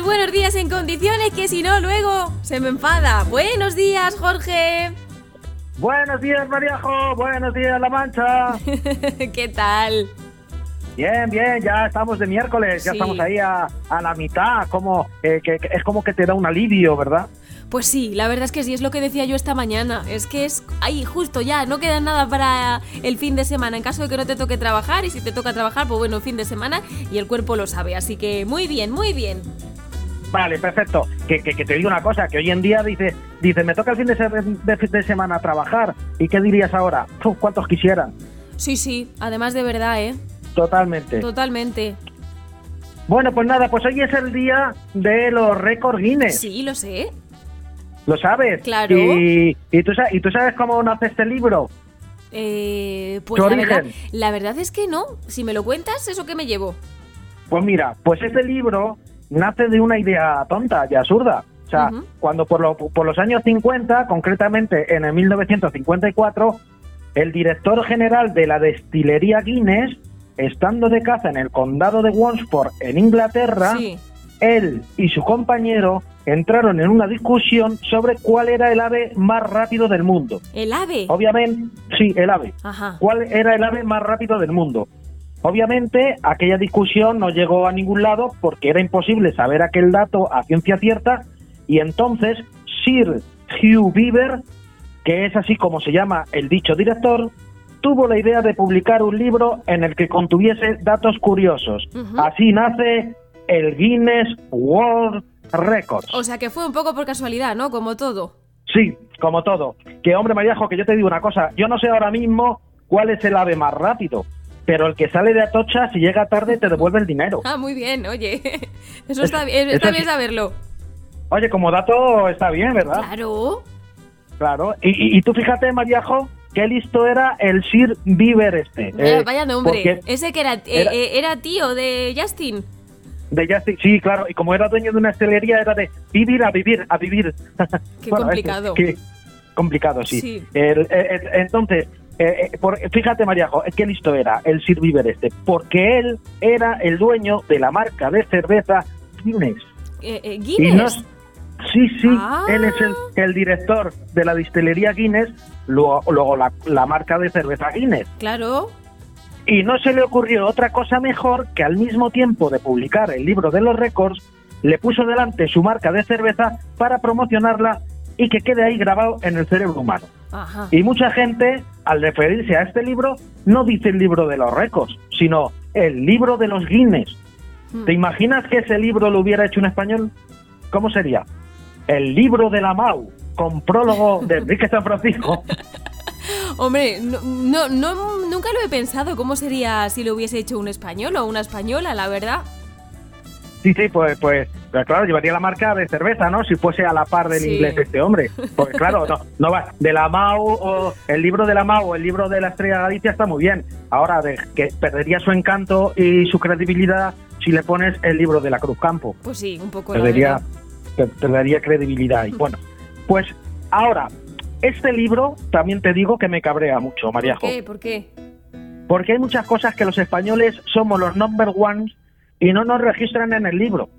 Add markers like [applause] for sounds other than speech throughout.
los buenos días en condiciones que si no luego se me enfada. Buenos días, Jorge. Buenos días, Mariajo. Buenos días, La Mancha. [laughs] ¿Qué tal? Bien, bien, ya estamos de miércoles, ya estamos ahí a, a la mitad, como eh, que, que es como que te da un alivio, ¿verdad? Pues sí, la verdad es que sí, es lo que decía yo esta mañana. Es que es ahí, justo ya, no queda nada para el fin de semana. En caso de que no te toque trabajar, y si te toca trabajar, pues bueno, fin de semana y el cuerpo lo sabe. Así que muy bien, muy bien. Vale, perfecto. Que, que, que te digo una cosa, que hoy en día dice, dice, me toca el fin de, se- de, fin de semana trabajar. ¿Y qué dirías ahora? Uf, ¿Cuántos quisieran? Sí, sí, además de verdad, ¿eh? Totalmente. Totalmente. Bueno, pues nada, pues hoy es el día de los récords Guinness. Sí, lo sé. ¿Lo sabes? Claro. Y, y, tú, sa- ¿Y tú sabes cómo nace este libro? Eh, pues ¿Tu la verdad, la verdad es que no. Si me lo cuentas, ¿eso que me llevo? Pues mira, pues este libro nace de una idea tonta y absurda. O sea, cuando por, lo- por los años 50, concretamente en el 1954, el director general de la destilería Guinness, estando de caza en el condado de Wansport, en Inglaterra, Sí. él y su compañero entraron en una discusión sobre cuál era el ave más rápido del mundo. El ave. Obviamente, sí, el ave. Ajá. ¿Cuál era el ave más rápido del mundo? Obviamente, aquella discusión no llegó a ningún lado porque era imposible saber aquel dato a ciencia cierta y entonces Sir Hugh Beaver, que es así como se llama el dicho director, tuvo la idea de publicar un libro en el que contuviese datos curiosos. Así nace el Guinness World Records. O sea que fue un poco por casualidad, ¿no? Como todo. Sí, como todo. Que hombre, Mariajo, que yo te digo una cosa. Yo no sé ahora mismo cuál es el ave más rápido, pero el que sale de Atocha, si llega tarde, te devuelve el dinero. Ah, muy bien, oye. [laughs] Eso Es- está bien, eso está sí. bien saberlo. Oye, como dato está bien, ¿verdad? Claro. Claro. Y, tú fíjate, Mariajo, qué listo era el Sir Beaver este. Vaya, Eh, vaya nombre. Ese que era, eh, era- eh, era tío de Justin. De Justin- sí, claro. Y como era dueño de una estelería, era de vivir a vivir, a vivir. [laughs] Qué Bueno, complicado. es- qué complicado, sí. Sí. El- entonces, eh, eh, por- fíjate, Mariajo, qué listo era el Sir Beaver este, porque él era el dueño de la marca de cerveza Guinness. Eh, eh, Y no, Guinness. sí, sí, Ah. él es el, el director de la distillería Guinness, luego, luego la, la marca de cerveza Guinness. Claro. Y no se le ocurrió otra cosa mejor que al mismo tiempo de publicar el libro de los récords, le puso delante su marca de cerveza para promocionarla y que quede ahí grabado en el cerebro humano. Ajá. Y mucha gente, al referirse a este libro, no dice el libro de los récords, sino el libro de los Guinness. Hmm. ¿Te imaginas que ese libro lo hubiera hecho un español? ¿Cómo sería? El libro de la Mau, con prólogo de [laughs] Enrique San Francisco. Hombre, no, no, no- nunca lo he pensado. ¿Cómo sería si lo hubiese hecho un español o una española, la verdad? Sí, sí, pues, pues, pues claro, llevaría la marca de cerveza, ¿no? Si fuese a la par del Sí. inglés este hombre. Porque claro, no, no va, de la Mau o el libro de la Mau o el libro de la Estrella de Galicia está muy bien. Ahora, de que perdería su encanto y su credibilidad si le pones el libro de la Cruz Campo. Pues sí, un poco perdería, perdería credibilidad. Y bueno, pues ahora, este libro también te digo que me cabrea mucho, ¿Por Mariajo. qué? ¿Por qué? Porque hay muchas cosas que los españoles somos los number ones y no nos registran en el libro.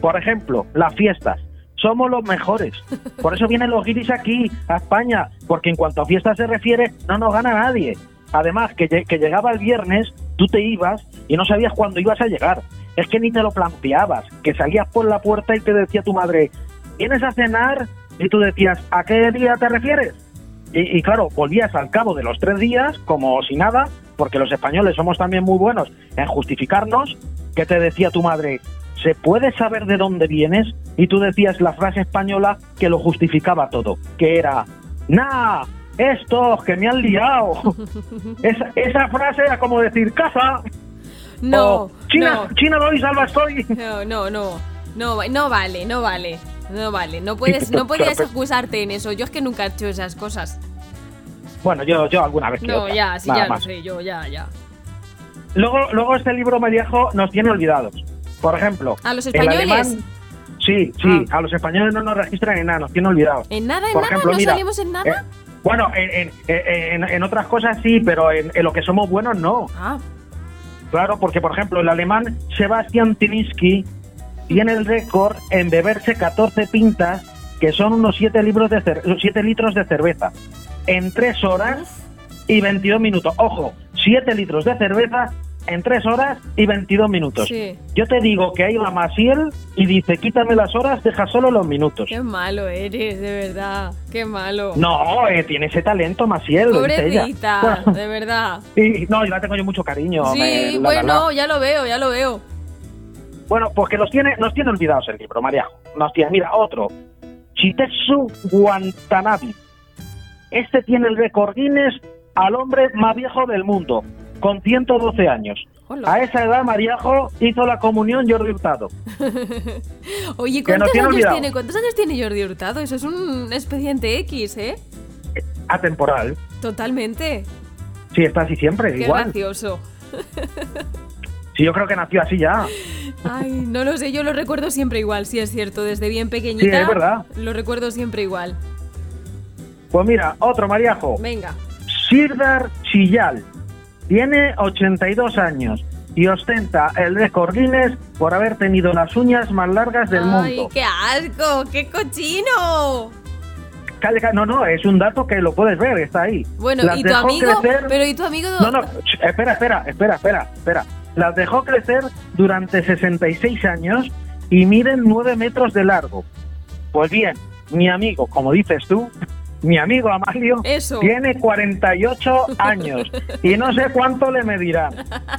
Por ejemplo, las fiestas. Somos los mejores. Por eso vienen los guiris aquí, a España, porque en cuanto a fiestas se refiere, no nos gana nadie. Además, que, que llegaba el viernes, tú te ibas y no sabías cuándo ibas a llegar. Es que ni te lo planteabas, que salías por la puerta y te decía tu madre, ¿vienes a cenar? Y tú decías, ¿a qué día te refieres? Y, y claro, volvías al cabo de los tres días como si nada, porque los españoles somos también muy buenos en justificarnos, que te decía tu madre, ¿se puede saber de dónde vienes? Y tú decías la frase española que lo justificaba todo, que era, ¡Nah! Estos que me han liado. [laughs] esa, esa frase era como decir, ¡casa! No, o, China, no. China doy, salva estoy. [laughs] No, no, no. No, no vale, no vale. No vale. No puedes, no podías acusarte en eso. Yo es que nunca he hecho esas cosas. Bueno, yo, yo alguna vez que No, otra, ya, sí, ya lo más. sé, yo, ya, ya. Luego, luego este libro Mariajo nos tiene olvidados. Por ejemplo, ¿A los el españoles? alemán- sí, sí, Ah. a los españoles no nos registran en nada, nos tienen olvidados. ¿En nada, en Por nada? ejemplo, ¿No mira, salimos en nada? eh, bueno, en, en- en- en otras cosas sí, pero en, en lo que somos buenos no. Ah, Claro, porque por ejemplo el alemán Sebastian Tiniski tiene el récord en beberse 14 pintas, que son unos 7, libros de cer- 7 litros de cerveza, en 3 horas y 22 minutos. Ojo, 7 litros de cerveza en 3 horas y 22 minutos. Sí. Yo te digo que hay una Masiel y dice, quítame las horas, deja solo los minutos. Qué malo eres, de verdad. Qué malo. No, eh, tiene ese talento ella. Pobrecita, de verdad. [laughs] y, no, yo la tengo yo mucho cariño. Sí, me- la- la- bueno, la. ya lo veo, ya lo veo. Bueno, pues que los tiene, nos tiene olvidados el libro, Mariajo. Nos tiene, mira, otro. Chitetsu Watanabe. Este tiene el récord Guinness al hombre más viejo del mundo, con 112 años. Hola. A esa edad, Mariajo hizo la comunión Jordi Hurtado. [laughs] Oye, ¿cuántos tiene años olvidado. tiene? ¿Cuántos años tiene Jordi Hurtado? Eso es un expediente X, ¿eh? Atemporal. Totalmente. Sí, está así siempre, Qué igual. gracioso. Sí, yo creo que nació así ya. Ay, no lo sé, yo lo recuerdo siempre igual, sí es cierto, desde bien pequeñita. Sí, es verdad. Lo recuerdo siempre igual. Pues mira, otro Mariajo. Venga. Sirdar Chillal. Tiene 82 años y ostenta el récord Guinness por haber tenido las uñas más largas del Ay, mundo. qué asco, qué cochino. No, no, es un dato que lo puedes ver, está ahí. Bueno, Las ¿y tu amigo? crecer- Pero ¿y tu amigo? No, no, espera, espera, espera, espera, espera. Las dejó crecer durante 66 años y miden 9 metros de largo. Pues bien, mi amigo, como dices tú, mi amigo Amalio Eso. tiene 48 años y no sé cuánto le medirán.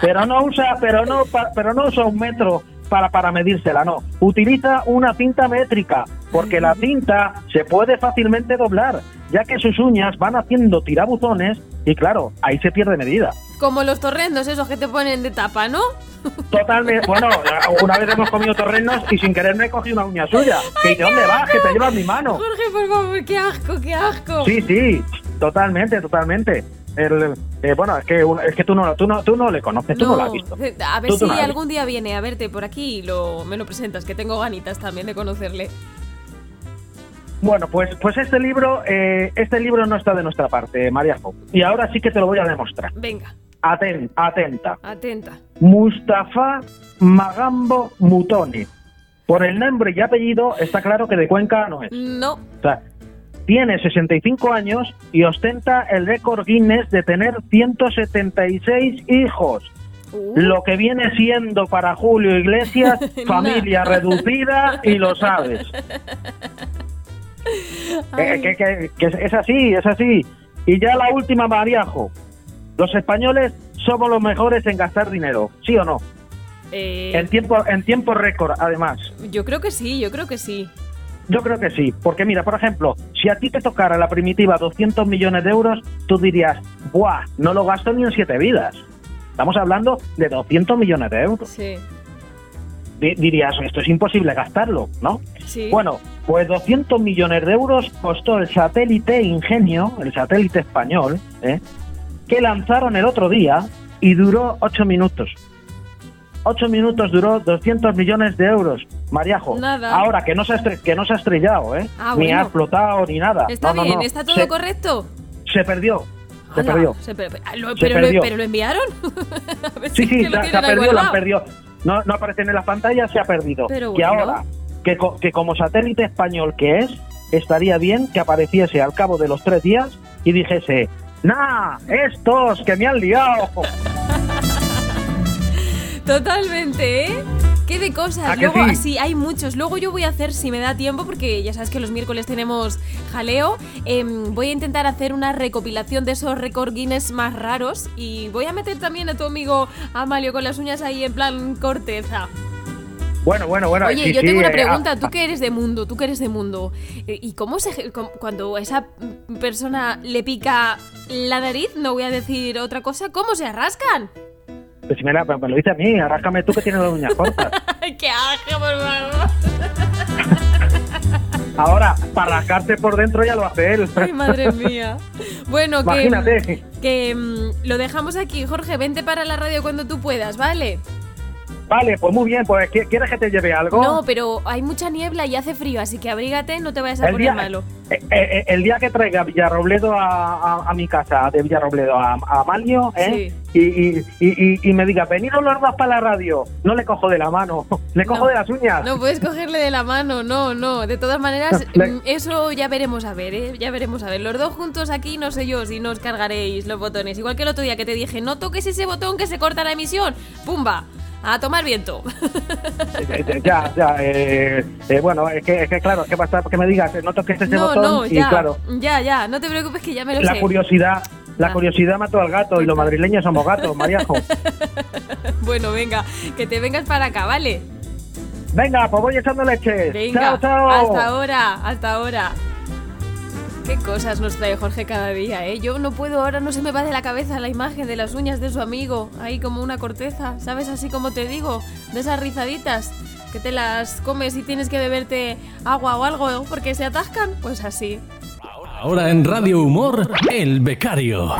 Pero no usa, pero no, pero no usa un metro para, para medírsela, no. Utiliza una cinta métrica, porque la cinta se puede fácilmente doblar, ya que sus uñas van haciendo tirabuzones y claro, ahí se pierde medida. Como los torrendos esos que te ponen de tapa, ¿no? Totalmente, bueno, una vez hemos comido torrenos y sin querer me he cogido una uña suya. Que dice, ¿dónde vas? Que te llevas mi mano. Jorge, por favor, qué asco, qué asco. Sí, sí, totalmente, totalmente. El, eh, bueno, es que, es que tú, no, tú, no, tú no le conoces, tú no lo has visto. A ver Tú- si no algún día viene a verte por aquí y lo, me lo presentas, que tengo ganitas también de conocerle. Bueno, pues, pues este libro, eh, este libro no está de nuestra parte, Mariajo. Y ahora sí que te lo voy a demostrar. Venga, Aten, atenta. atenta. Mustafa Magambo Mutoni. Por el nombre y apellido está claro que de Cuenca no es. No. O sea, tiene 65 años y ostenta el récord Guinness de tener 176 hijos. Uh, Lo que viene siendo para Julio Iglesias [laughs] familia reducida y lo sabes. [laughs] [laughs] Eh, que, que- que es- así, es así. Y ya la última, Mariajo. Los españoles somos los mejores en gastar dinero, ¿sí o no? Eh, En tiempo, en tiempo récord, además. yo creo que sí, yo creo que sí. Yo creo que sí, porque mira, por ejemplo, si a ti te tocara la primitiva 200 millones de euros, tú dirías, ¡buah! No lo gasto ni en siete vidas. Estamos hablando de 200 millones de euros. Sí, Di- dirías, esto es imposible gastarlo, ¿no? sí. Bueno, pues 200 millones de euros costó el satélite Ingenio, el satélite español, ¿eh? que lanzaron el otro día y duró 8 minutos. 8 minutos duró 200 millones de euros, Mariajo. Nada. Ahora, que no se ha, que no se ha estrellado, ¿eh? Ah, ni bueno. ha explotado, ni nada. ¿Está No, bien? no. ¿Está todo se, correcto? Se perdió. Se perdió. se per- ah, lo- Se pero, lo, perdió. pero lo enviaron. [laughs] A ver Sí, si sí, se, ha- perdido, lo han perdido. No, no aparecen en la pantalla, se ha perdido. Pero que ahora, que, co- que como satélite español que es, estaría bien que apareciese al cabo de los tres días y dijese, ¡Nah! ¡Estos que me han liado! [laughs] Totalmente, ¿eh? ¿Qué de cosas? ¿A que Luego, sí? hay muchos. Luego yo voy a hacer, si me da tiempo, porque ya sabes que los miércoles tenemos jaleo, em, voy a intentar hacer una recopilación de esos récord Guinness más raros y voy a meter también a tu amigo Amalio con las uñas ahí en plan corteza. Bueno, bueno, bueno. Oye, sí, yo sí, tengo una eh, pregunta, ah, tú que eres de mundo, tú que eres de mundo, eh, ¿y cómo se cuando a esa persona le pica la nariz, no voy a decir otra cosa, cómo se arrascan? Pues si me, la- me lo dice a mí, arráscame tú que tienes las uñas cortas. [laughs] ¡Ay, qué asco, por favor! [laughs] Ahora, para rascarte por dentro ya lo hace él. Ay, madre mía. Bueno, que, Imagínate. que mm, lo dejamos aquí, Jorge. Vente para la radio cuando tú puedas, ¿vale? Vale, pues muy bien, pues ¿qui- ¿quieres que te lleve algo? No, pero hay mucha niebla y hace frío, así que abrígate, no te vayas a el poner día, malo. eh, eh, el día que traiga Villarrobledo a, a- a mi casa, de Villarrobledo a, a Malio, ¿eh? y, y, y, y- y me diga, venidos los dos para la radio, no le cojo de la mano, [laughs] le cojo No. de las uñas. No puedes cogerle de la mano, no, no. De todas maneras, [laughs] Le- mm, eso ya veremos a ver, ¿eh? Ya veremos a ver. Los dos juntos aquí, no sé yo si nos cargaréis los botones. Igual que el otro día que te dije, no toques ese botón que se corta la emisión. ¡Pumba! A tomar viento. Eh, ya, ya, eh, eh, bueno, es que, es que claro, es que basta que me digas, eh, no toques ese no, botón no, y ya. claro, Ya, ya. No te preocupes que ya me lo la sé. curiosidad, la Ah. curiosidad mató al gato y los madrileños somos gatos, Mariajo. [laughs] Bueno, venga, que te vengas para acá, ¿vale? Venga, pues voy echando leche. Venga, chao, chao. hasta ahora, hasta ahora. Qué cosas nos trae Jorge cada día, ¿eh? Yo no puedo, ahora no se me va de la cabeza la imagen de las uñas de su amigo, ahí como una corteza, ¿sabes? Así como te digo, de esas rizaditas, que te las comes y tienes que beberte agua o algo porque se atascan, pues así. Ahora en Radio Humor, El Becario.